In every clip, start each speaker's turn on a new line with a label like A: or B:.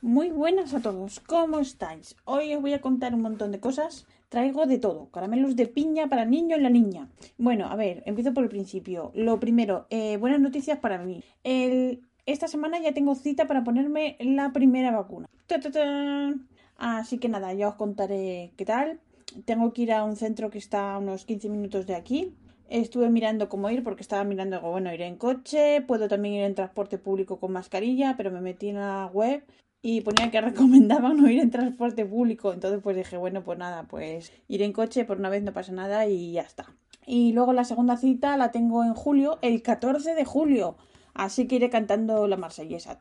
A: Muy buenas a todos, ¿cómo estáis? Hoy os voy a contar un montón de cosas. Traigo de todo, caramelos de piña para niño y la niña. Bueno, a ver, empiezo por el principio. Lo primero, eh, buenas noticias para mí. Esta semana ya tengo cita para ponerme la primera vacuna. Así que nada, ya os contaré qué tal. Tengo que ir a un centro que está a unos 15 minutos de aquí. Estuve mirando cómo ir porque estaba mirando, bueno, ir en coche, puedo también ir en transporte público con mascarilla, pero me metí en la web y ponía que recomendaban no ir en transporte público. Entonces pues dije, bueno, pues nada, pues ir en coche por una vez no pasa nada y ya está. Y luego la segunda cita la tengo en julio, el 14 de julio. Así que iré cantando la marsellesa.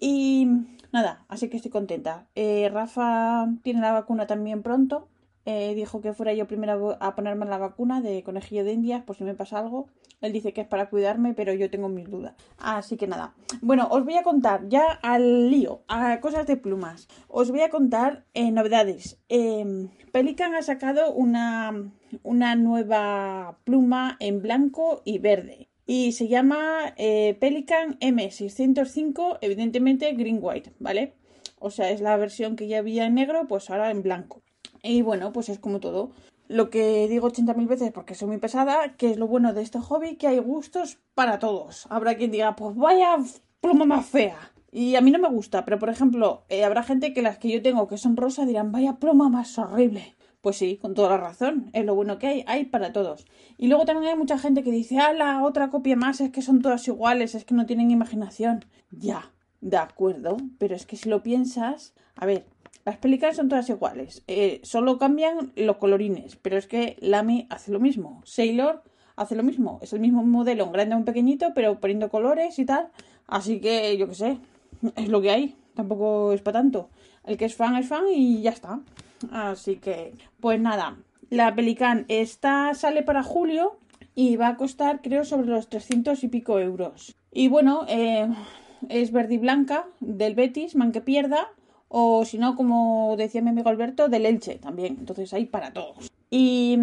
A: Y nada, así que estoy contenta. Eh, Rafa tiene la vacuna también pronto. Eh, dijo que fuera yo primero a ponerme la vacuna de conejillo de indias por si me pasa algo. Él dice que es para cuidarme, pero yo tengo mis dudas. Así que nada. Bueno, os voy a contar ya al lío, a cosas de plumas. Os voy a contar eh, novedades. Em, Pelican ha sacado una, una nueva pluma en blanco y verde. Y se llama eh, Pelican M605, evidentemente green white, ¿vale? O sea, es la versión que ya había en negro, pues ahora en blanco. Y bueno, pues es como todo. Lo que digo 80.000 veces porque soy muy pesada, que es lo bueno de este hobby, que hay gustos para todos. Habrá quien diga, pues vaya pluma más fea. Y a mí no me gusta, pero por ejemplo, eh, habrá gente que las que yo tengo que son rosa dirán, vaya pluma más horrible. Pues sí, con toda la razón, es lo bueno que hay, hay para todos. Y luego también hay mucha gente que dice, ah, la otra copia más, es que son todas iguales, es que no tienen imaginación. Ya, de acuerdo, pero es que si lo piensas, a ver, las películas son todas iguales, eh, solo cambian los colorines, pero es que Lamy hace lo mismo, Sailor hace lo mismo, es el mismo modelo, un grande o un pequeñito, pero poniendo colores y tal, así que yo qué sé, es lo que hay, tampoco es para tanto. El que es fan es fan y ya está. Así que, pues nada, la Pelican esta sale para julio y va a costar creo sobre los 300 y pico euros. Y bueno, eh, es verde y blanca del Betis, man que pierda o si no, como decía mi amigo Alberto, del Elche también. Entonces hay para todos. Y,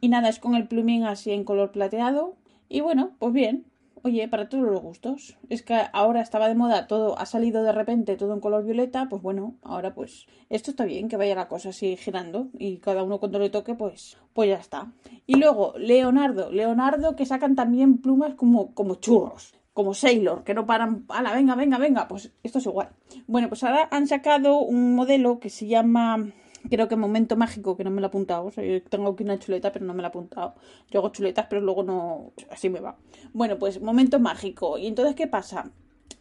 A: y nada, es con el plumín así en color plateado. Y bueno, pues bien, oye, para todos los gustos. Es que ahora estaba de moda, todo ha salido de repente, todo en color violeta, pues bueno, ahora pues esto está bien, que vaya la cosa así girando y cada uno cuando le toque, pues, pues ya está. Y luego, Leonardo, Leonardo que sacan también plumas como, como churros como Sailor, que no paran, ala, venga, venga, venga, pues esto es igual. Bueno, pues ahora han sacado un modelo que se llama, creo que Momento Mágico, que no me lo he apuntado, o sea, yo tengo aquí una chuleta, pero no me la he apuntado. Yo hago chuletas, pero luego no, así me va. Bueno, pues Momento Mágico. ¿Y entonces qué pasa?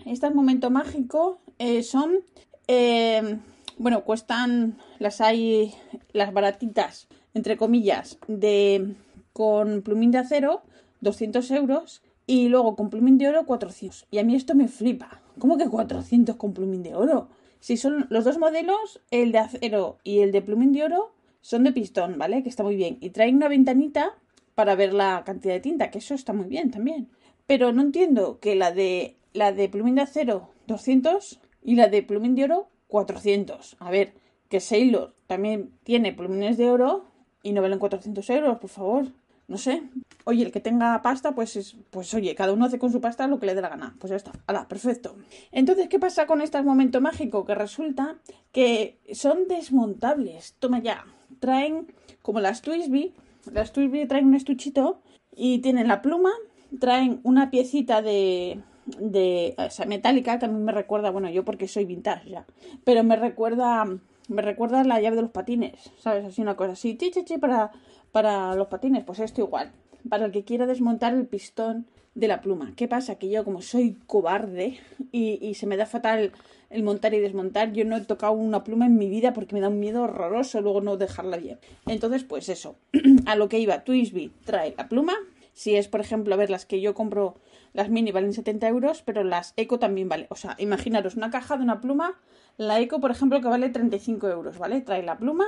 A: Este Momento Mágico eh, son, eh, bueno, cuestan, las hay, las baratitas, entre comillas, de, con plumín de acero, 200 euros y luego con plumín de oro 400. Y a mí esto me flipa. ¿Cómo que 400 con plumín de oro? Si son los dos modelos, el de acero y el de plumín de oro, son de pistón, ¿vale? Que está muy bien. Y traen una ventanita para ver la cantidad de tinta, que eso está muy bien también. Pero no entiendo que la de la de plumín de acero 200 y la de plumín de oro 400. A ver, que Sailor también tiene plumines de oro y no valen 400 euros, por favor no sé. Oye, el que tenga pasta, pues es, pues oye, cada uno hace con su pasta lo que le dé la gana. Pues ya está. Hala, perfecto. Entonces, ¿qué pasa con este momento mágico? Que resulta que son desmontables. Toma ya. Traen, como las Twisby, las Twisby traen un estuchito y tienen la pluma, traen una piecita de, de o sea, metálica, también me recuerda, bueno, yo porque soy vintage ya, pero me recuerda, me recuerda la llave de los patines, ¿sabes? Así una cosa así, chi, chi, chi, para para los patines, pues esto igual. Para el que quiera desmontar el pistón de la pluma. ¿Qué pasa? Que yo como soy cobarde y, se me da fatal el montar y desmontar, yo no he tocado una pluma en mi vida porque me da un miedo horroroso luego no dejarla bien. Entonces, pues eso, a lo que iba, Twisby trae la pluma. Si es, por ejemplo, a ver, las que yo compro, las mini valen 70 euros, pero las eco también vale. O sea, imaginaros una caja de una pluma, la eco, por ejemplo, que vale 35 euros, ¿vale? Trae la pluma,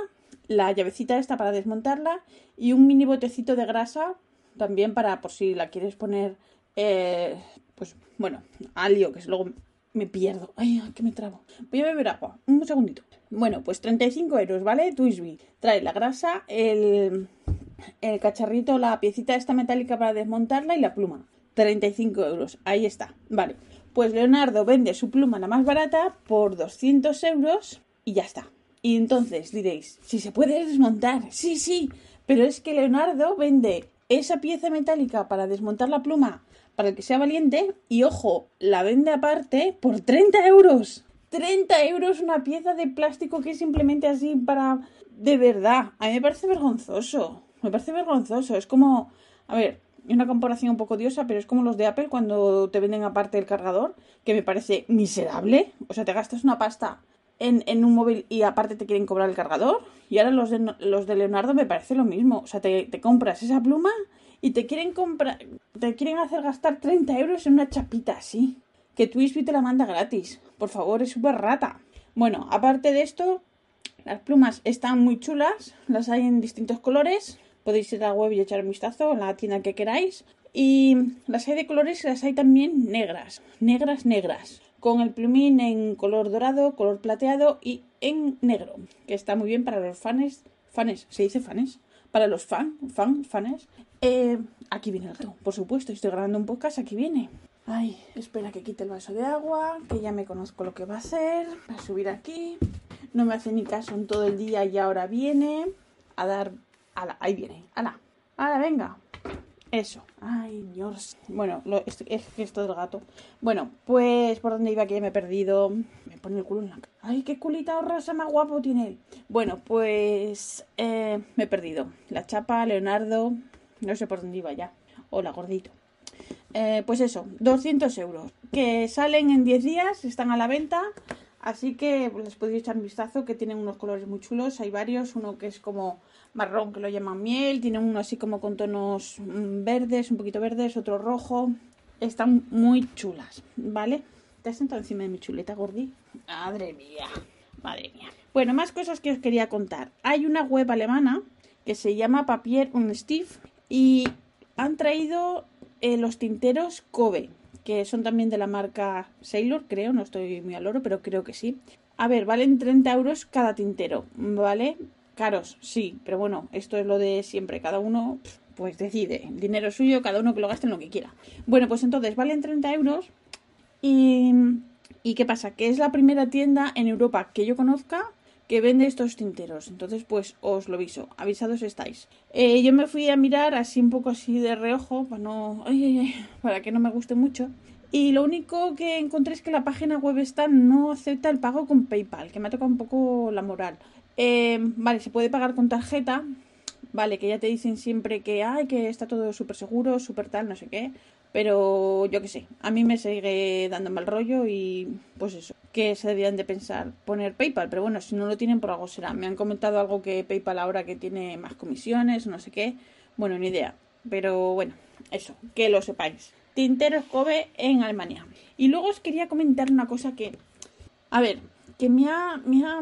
A: la llavecita esta para desmontarla y un mini botecito de grasa también para por si la quieres poner eh, pues bueno alio que luego me pierdo. Ay que me trabo. Voy a beber agua un segundito. Bueno pues 35 euros vale Twisby trae la grasa el, el cacharrito la piecita esta metálica para desmontarla y la pluma. 35 euros ahí está vale. Pues Leonardo vende su pluma la más barata por 200 euros y ya está. Y entonces diréis, si se puede desmontar, sí, sí, pero es que Leonardo vende esa pieza metálica para desmontar la pluma para el que sea valiente y ojo, la vende aparte por 30 euros. 30 euros una pieza de plástico que es simplemente así para... De verdad, a mí me parece vergonzoso. Me parece vergonzoso. Es como... A ver, una comparación un poco odiosa, pero es como los de Apple cuando te venden aparte el cargador, que me parece miserable. O sea, te gastas una pasta en, un móvil y aparte te quieren cobrar el cargador. Y ahora los de, los de Leonardo me parece lo mismo. O sea, te, compras esa pluma y te quieren comprar, te quieren hacer gastar 30 euros en una chapita así. Que Twisby te la manda gratis. Por favor, es súper rata. Bueno, aparte de esto, las plumas están muy chulas. Las hay en distintos colores. Podéis ir a la web y echar un vistazo en la tienda que queráis. Y las hay de colores y las hay también negras. Negras, negras con el plumín en color dorado, color plateado y en negro, que está muy bien para los fans, fanes, ¿se dice fanes? Para los fan, fan, fanes. Eh, aquí viene el gato, por supuesto, estoy grabando un podcast, aquí viene. Ay, espera que quite el vaso de agua, que ya me conozco lo que va a hacer. Va a subir aquí. No me hace ni caso en todo el día y ahora viene a dar... Ahí viene. Ala, ala, venga. Eso. Ay, Dios. Bueno, lo, es, es esto del gato. Bueno, pues por dónde iba que ya me he perdido. Me pone el culo en la cara. Ay, qué culita rosa más guapo tiene él. Bueno, pues eh, me he perdido. La chapa, Leonardo. No sé por dónde iba ya. Hola, gordito. Eh, pues eso, 200 euros. Que salen en 10 días, están a la venta. Así que les podéis echar un vistazo que tienen unos colores muy chulos. Hay varios. Uno que es como marrón que lo llaman miel, tiene uno así como con tonos mm, verdes, un poquito verdes, otro rojo. Están muy chulas, ¿vale? ¿Te has sentado encima de mi chuleta, Gordi? Madre mía, madre mía. Bueno, más cosas que os quería contar. Hay una web alemana que se llama Papier und Stift y han traído eh, los tinteros Kobe, que son también de la marca Sailor, creo, no estoy muy al oro, pero creo que sí. A ver, valen 30 euros cada tintero, ¿vale? Caros, sí, pero bueno, esto es lo de siempre. Cada uno, pues decide. Dinero suyo, cada uno que lo gaste en lo que quiera. Bueno, pues entonces valen 30 euros. Y, ¿Y qué pasa? Que es la primera tienda en Europa que yo conozca que vende estos tinteros. Entonces, pues os lo aviso. Avisados estáis. Eh, yo me fui a mirar así un poco así de reojo para no. para que no me guste mucho. Y lo único que encontré es que la página web esta no acepta el pago con PayPal, que me ha tocado un poco la moral. Eh, vale, se puede pagar con tarjeta. Vale, que ya te dicen siempre que, ay, que está todo súper seguro, súper tal, no sé qué. Pero yo qué sé, a mí me sigue dando mal rollo y pues eso, que se debían de pensar poner PayPal. Pero bueno, si no lo tienen por algo será. Me han comentado algo que PayPal ahora que tiene más comisiones, no sé qué. Bueno, ni idea. Pero bueno, eso, que lo sepáis. Tinteros Kobe en Alemania. Y luego os quería comentar una cosa que, a ver, que me ha, me ha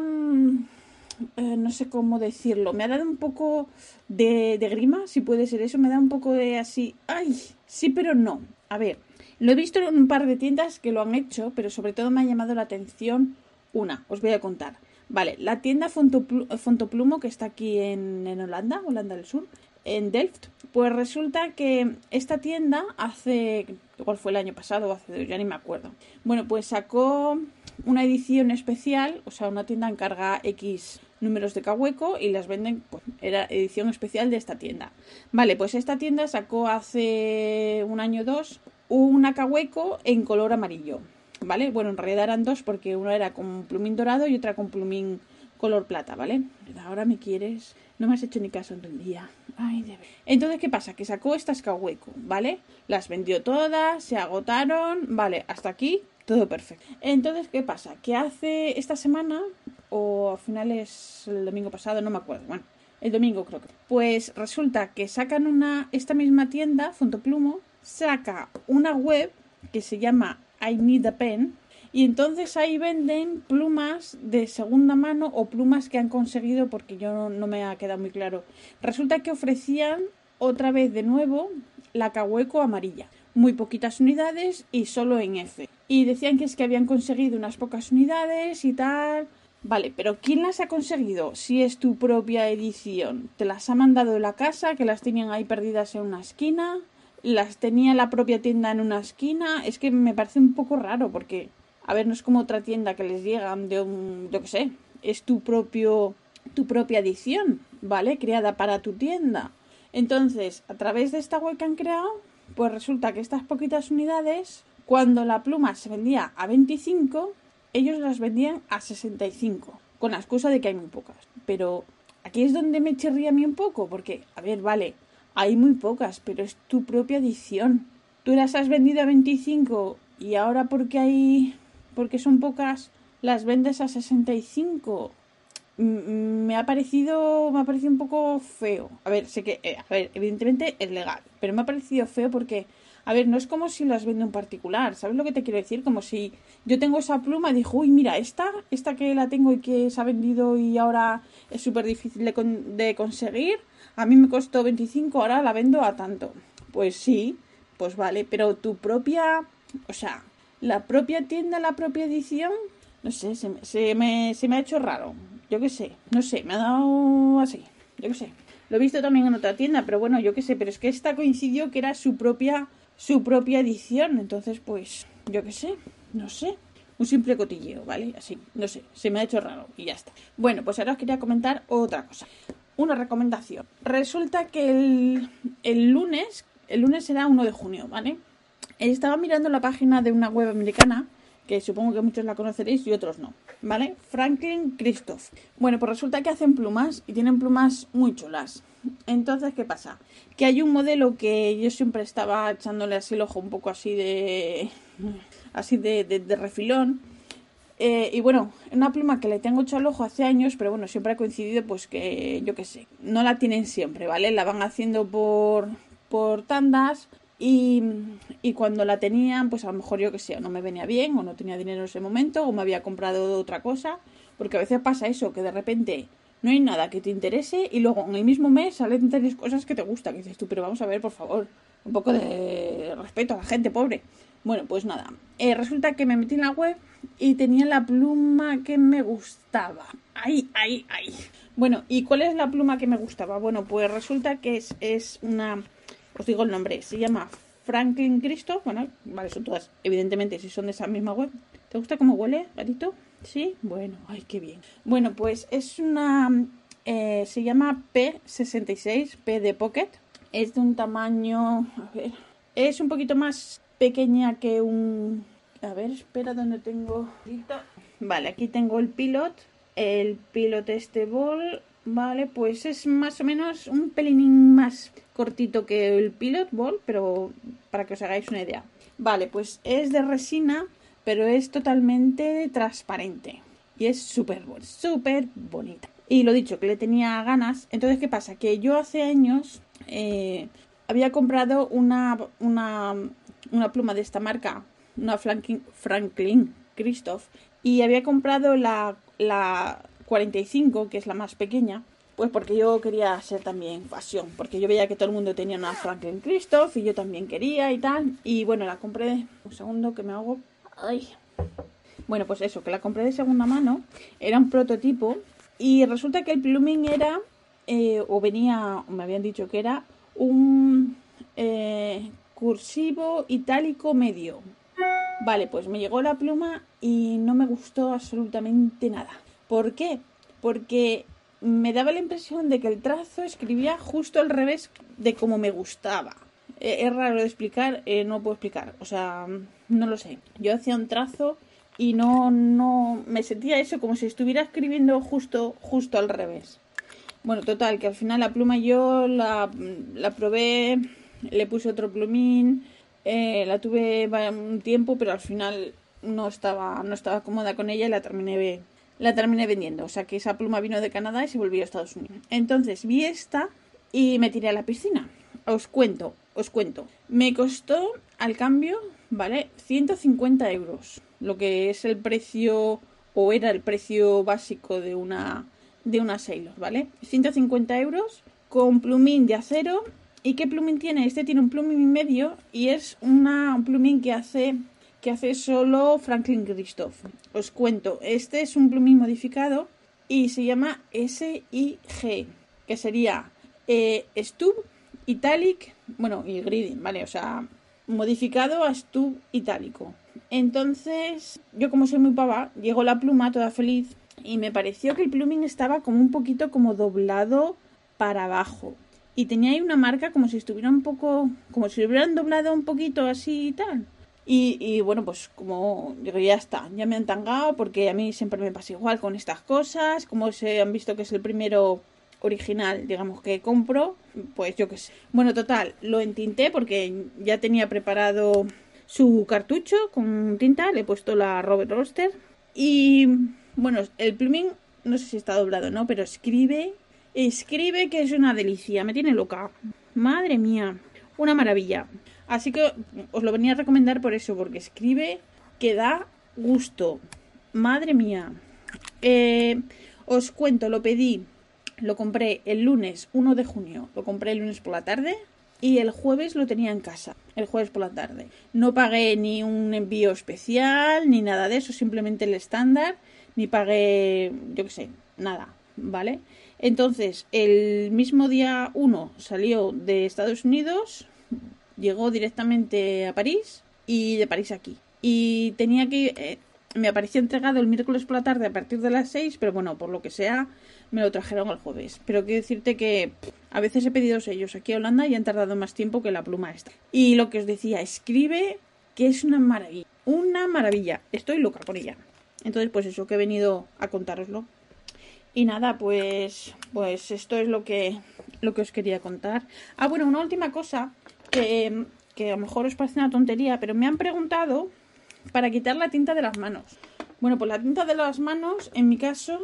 A: eh, no sé cómo decirlo, me ha dado un poco de, de grima, si puede ser eso, me da un poco de así, ay, sí, pero no. A ver, lo he visto en un par de tiendas que lo han hecho, pero sobre todo me ha llamado la atención una, os voy a contar. Vale, la tienda Fontoplumo que está aquí en, en Holanda, Holanda del Sur, en Delft, pues resulta que esta tienda hace, igual fue el año pasado o hace ya ni me acuerdo. Bueno, pues sacó una edición especial, o sea, una tienda encarga X números de Cahueco y las venden, pues era edición especial de esta tienda. Vale, pues esta tienda sacó hace un año o dos una Cahueco en color amarillo. ¿Vale? Bueno, en realidad eran dos porque una era con plumín dorado y otra con plumín color plata, ¿vale? Ahora me quieres. No me has hecho ni caso en el día. Ay, de Entonces, ¿qué pasa? Que sacó estas Cahueco, ¿vale? Las vendió todas, se agotaron, ¿vale? Hasta aquí, todo perfecto. Entonces, ¿qué pasa? Que hace esta semana o a finales el domingo pasado, no me acuerdo. Bueno, el domingo creo que. Pues resulta que sacan una esta misma tienda, Fontoplumo, saca una web que se llama I Need a Pen y entonces ahí venden plumas de segunda mano o plumas que han conseguido porque yo no, me ha quedado muy claro. Resulta que ofrecían otra vez de nuevo la Cahueco amarilla. Muy poquitas unidades y solo en F. Y decían que es que habían conseguido unas pocas unidades y tal. Vale, pero ¿quién las ha conseguido? Si es tu propia edición. ¿Te las ha mandado de la casa? ¿Que las tenían ahí perdidas en una esquina? Las tenía la propia tienda en una esquina. Es que me parece un poco raro porque, a ver, no es como otra tienda que les llegan de un, yo qué sé, es tu propio, tu propia edición, ¿vale? Creada para tu tienda. Entonces, a través de esta web que han creado, pues resulta que estas poquitas unidades, cuando la pluma se vendía a 25, ellos las vendían a 65, con la excusa de que hay muy pocas. Pero aquí es donde me chirría a mí un poco, porque, a ver, vale, hay muy pocas, pero es tu propia edición. Tú las has vendido a 25 y ahora porque hay porque son pocas las vendes a 65. Me ha parecido me ha parecido un poco feo. A ver, sé que eh, a ver, evidentemente es legal, pero me ha parecido feo porque a ver, no es como si las vende un particular, ¿sabes lo que te quiero decir? Como si yo tengo esa pluma y digo, uy, mira, esta, esta que la tengo y que se ha vendido y ahora es súper difícil de, de conseguir, a mí me costó 25, ahora la vendo a tanto. Pues sí, pues vale, pero tu propia, o sea, la propia tienda, la propia edición, no sé, se, se, me, se me ha hecho raro. Yo qué sé, no sé, me ha dado así, yo qué sé. Lo he visto también en otra tienda, pero bueno, yo qué sé, pero es que esta coincidió que era su propia, su propia edición, entonces pues, yo qué sé, no sé. Un simple cotilleo, ¿vale? Así, no sé, se me ha hecho raro y ya está. Bueno, pues ahora os quería comentar otra cosa una recomendación. Resulta que el, el lunes, el lunes será 1 de junio, ¿vale? Estaba mirando la página de una web americana, que supongo que muchos la conoceréis y otros no, ¿vale? Franklin Christoph. Bueno, pues resulta que hacen plumas y tienen plumas muy chulas. Entonces, ¿qué pasa? Que hay un modelo que yo siempre estaba echándole así el ojo un poco así de... así de, de refilón eh, y bueno, una pluma que le tengo hecho al ojo hace años, pero bueno, siempre ha coincidido pues que, yo qué sé, no la tienen siempre, ¿vale? La van haciendo por, por tandas y, cuando la tenían, pues a lo mejor yo que sé, no me venía bien o no tenía dinero en ese momento o me había comprado otra cosa, porque a veces pasa eso, que de repente no hay nada que te interese y luego en el mismo mes salen tres cosas que te gustan. Y dices tú, pero vamos a ver, por favor, un poco de respeto a la gente pobre. Bueno, pues nada, eh, resulta que me metí en la web y tenía la pluma que me gustaba. Ay, ay, ay. Bueno, ¿y cuál es la pluma que me gustaba? Bueno, pues resulta que es, es una... Os digo el nombre, se llama Franklin Christoph. Bueno, vale, son todas, evidentemente, si son de esa misma web. ¿Te gusta cómo huele, gatito? Sí, bueno, ay, qué bien. Bueno, pues es una... Eh, se llama P66, P de Pocket. Es de un tamaño... A ver, es un poquito más pequeña que un... A ver, espera, ¿dónde tengo? Vale, aquí tengo el pilot. El pilot este ball, vale, pues es más o menos un pelín más cortito que el pilot ball, pero para que os hagáis una idea. Vale, pues es de resina, pero es totalmente transparente. Y es súper, súper bonita. Y lo dicho, que le tenía ganas. Entonces, ¿qué pasa? Que yo hace años eh, había comprado una, una, una pluma de esta marca, una Franklin, Franklin Christoph, y había comprado la, la 45, que es la más pequeña, pues porque yo quería ser también fashion, porque yo veía que todo el mundo tenía una Franklin Christoph y yo también quería y tal, y bueno, la compré, un segundo que me hago, ay, bueno, pues eso, que la compré de segunda mano, era un prototipo, y resulta que el pluming era, eh, o venía, me habían dicho que era, un eh, cursivo itálico medio. Vale, pues me llegó la pluma y no me gustó absolutamente nada. ¿Por qué? Porque me daba la impresión de que el trazo escribía justo al revés de como me gustaba. Eh, es raro de explicar, eh, no puedo explicar. O sea, no lo sé. Yo hacía un trazo y no, no, me sentía eso como si estuviera escribiendo justo, justo al revés. Bueno, total, que al final la pluma yo la, la probé le puse otro plumín, eh, la tuve un tiempo, pero al final no estaba, no estaba cómoda con ella y la terminé, la terminé vendiendo. O sea que esa pluma vino de Canadá y se volvió a Estados Unidos. Entonces vi esta y me tiré a la piscina. Os cuento, os cuento. Me costó al cambio, ¿vale? 150 euros. Lo que es el precio, o era el precio básico de una, de una Sailor, ¿vale? 150 euros con plumín de acero ¿Y qué plumín tiene? Este tiene un plumín medio y es una, un plumín que hace, que hace solo Franklin Christoph. Os cuento, este es un plumín modificado y se llama SIG, que sería eh, Stub Italic, bueno, y Grading, ¿vale? O sea, modificado a Stub itálico. Entonces, yo como soy muy pava, llegó la pluma toda feliz y me pareció que el pluming estaba como un poquito como doblado para abajo. Y tenía ahí una marca como si estuviera un poco, como si lo hubieran doblado un poquito así y tal. Y, bueno, pues como digo, ya está, ya me han tangado porque a mí siempre me pasa igual con estas cosas. Como se han visto que es el primero original, digamos, que compro, pues yo qué sé. Bueno, total, lo entinté porque ya tenía preparado su cartucho con tinta, le he puesto la Robert Roster y bueno, el pluming no sé si está doblado no, pero escribe, escribe que es una delicia, me tiene loca. Madre mía, una maravilla. Así que os lo venía a recomendar por eso, porque escribe que da gusto. Madre mía. Eh, os cuento, lo pedí, lo compré el lunes 1 de junio, lo compré el lunes por la tarde y el jueves lo tenía en casa, el jueves por la tarde. No pagué ni un envío especial ni nada de eso, simplemente el estándar, ni pagué, yo qué sé, nada, ¿vale? Entonces, el mismo día 1 salió de Estados Unidos, llegó directamente a París y de París aquí. Y tenía que... Eh, me apareció entregado el miércoles por la tarde a partir de las 6, pero bueno, por lo que sea, me lo trajeron el jueves. Pero quiero decirte que a veces he pedido sellos aquí a Holanda y han tardado más tiempo que la pluma esta. Y lo que os decía, escribe que es una maravilla. Una maravilla. Estoy loca por ella. Entonces, pues eso que he venido a contároslo. Y nada, pues pues esto es lo que lo que os quería contar. Ah, bueno, una última cosa que, a lo mejor os parece una tontería, pero me han preguntado para quitar la tinta de las manos. Bueno, pues la tinta de las manos, en mi caso,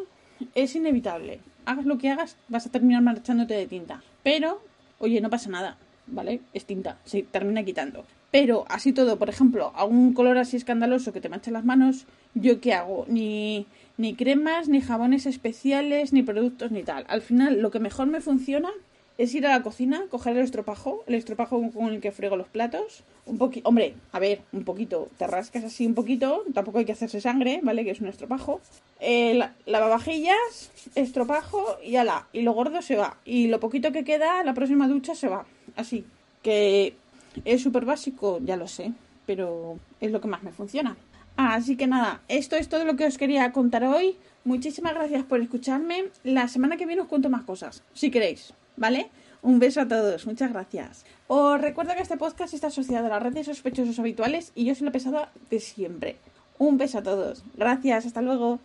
A: es inevitable. Hagas lo que hagas, vas a terminar marchándote de tinta. Pero, oye, no pasa nada, ¿vale? Es tinta, se termina quitando. Pero así todo, por ejemplo, algún color así escandaloso que te manche las manos, ¿yo qué hago? Ni, ni cremas, ni jabones especiales, ni productos, ni tal. Al final, lo que mejor me funciona es ir a la cocina, coger el estropajo, el estropajo con el que frego los platos, un poquito, hombre, a ver, un poquito, te rascas así un poquito, tampoco hay que hacerse sangre, ¿vale? Que es un estropajo. Eh, lavavajillas, estropajo y ala, y lo gordo se va. Y lo poquito que queda, la próxima ducha se va. Así, que es súper básico, ya lo sé, pero es lo que más me funciona. así que nada, esto es todo lo que os quería contar hoy. Muchísimas gracias por escucharme. La semana que viene os cuento más cosas, si queréis. ¿Vale? Un beso a todos, muchas gracias. Os recuerdo que este podcast está asociado a la red de sospechosos habituales y yo soy la pesada de siempre. Un beso a todos. Gracias, hasta luego.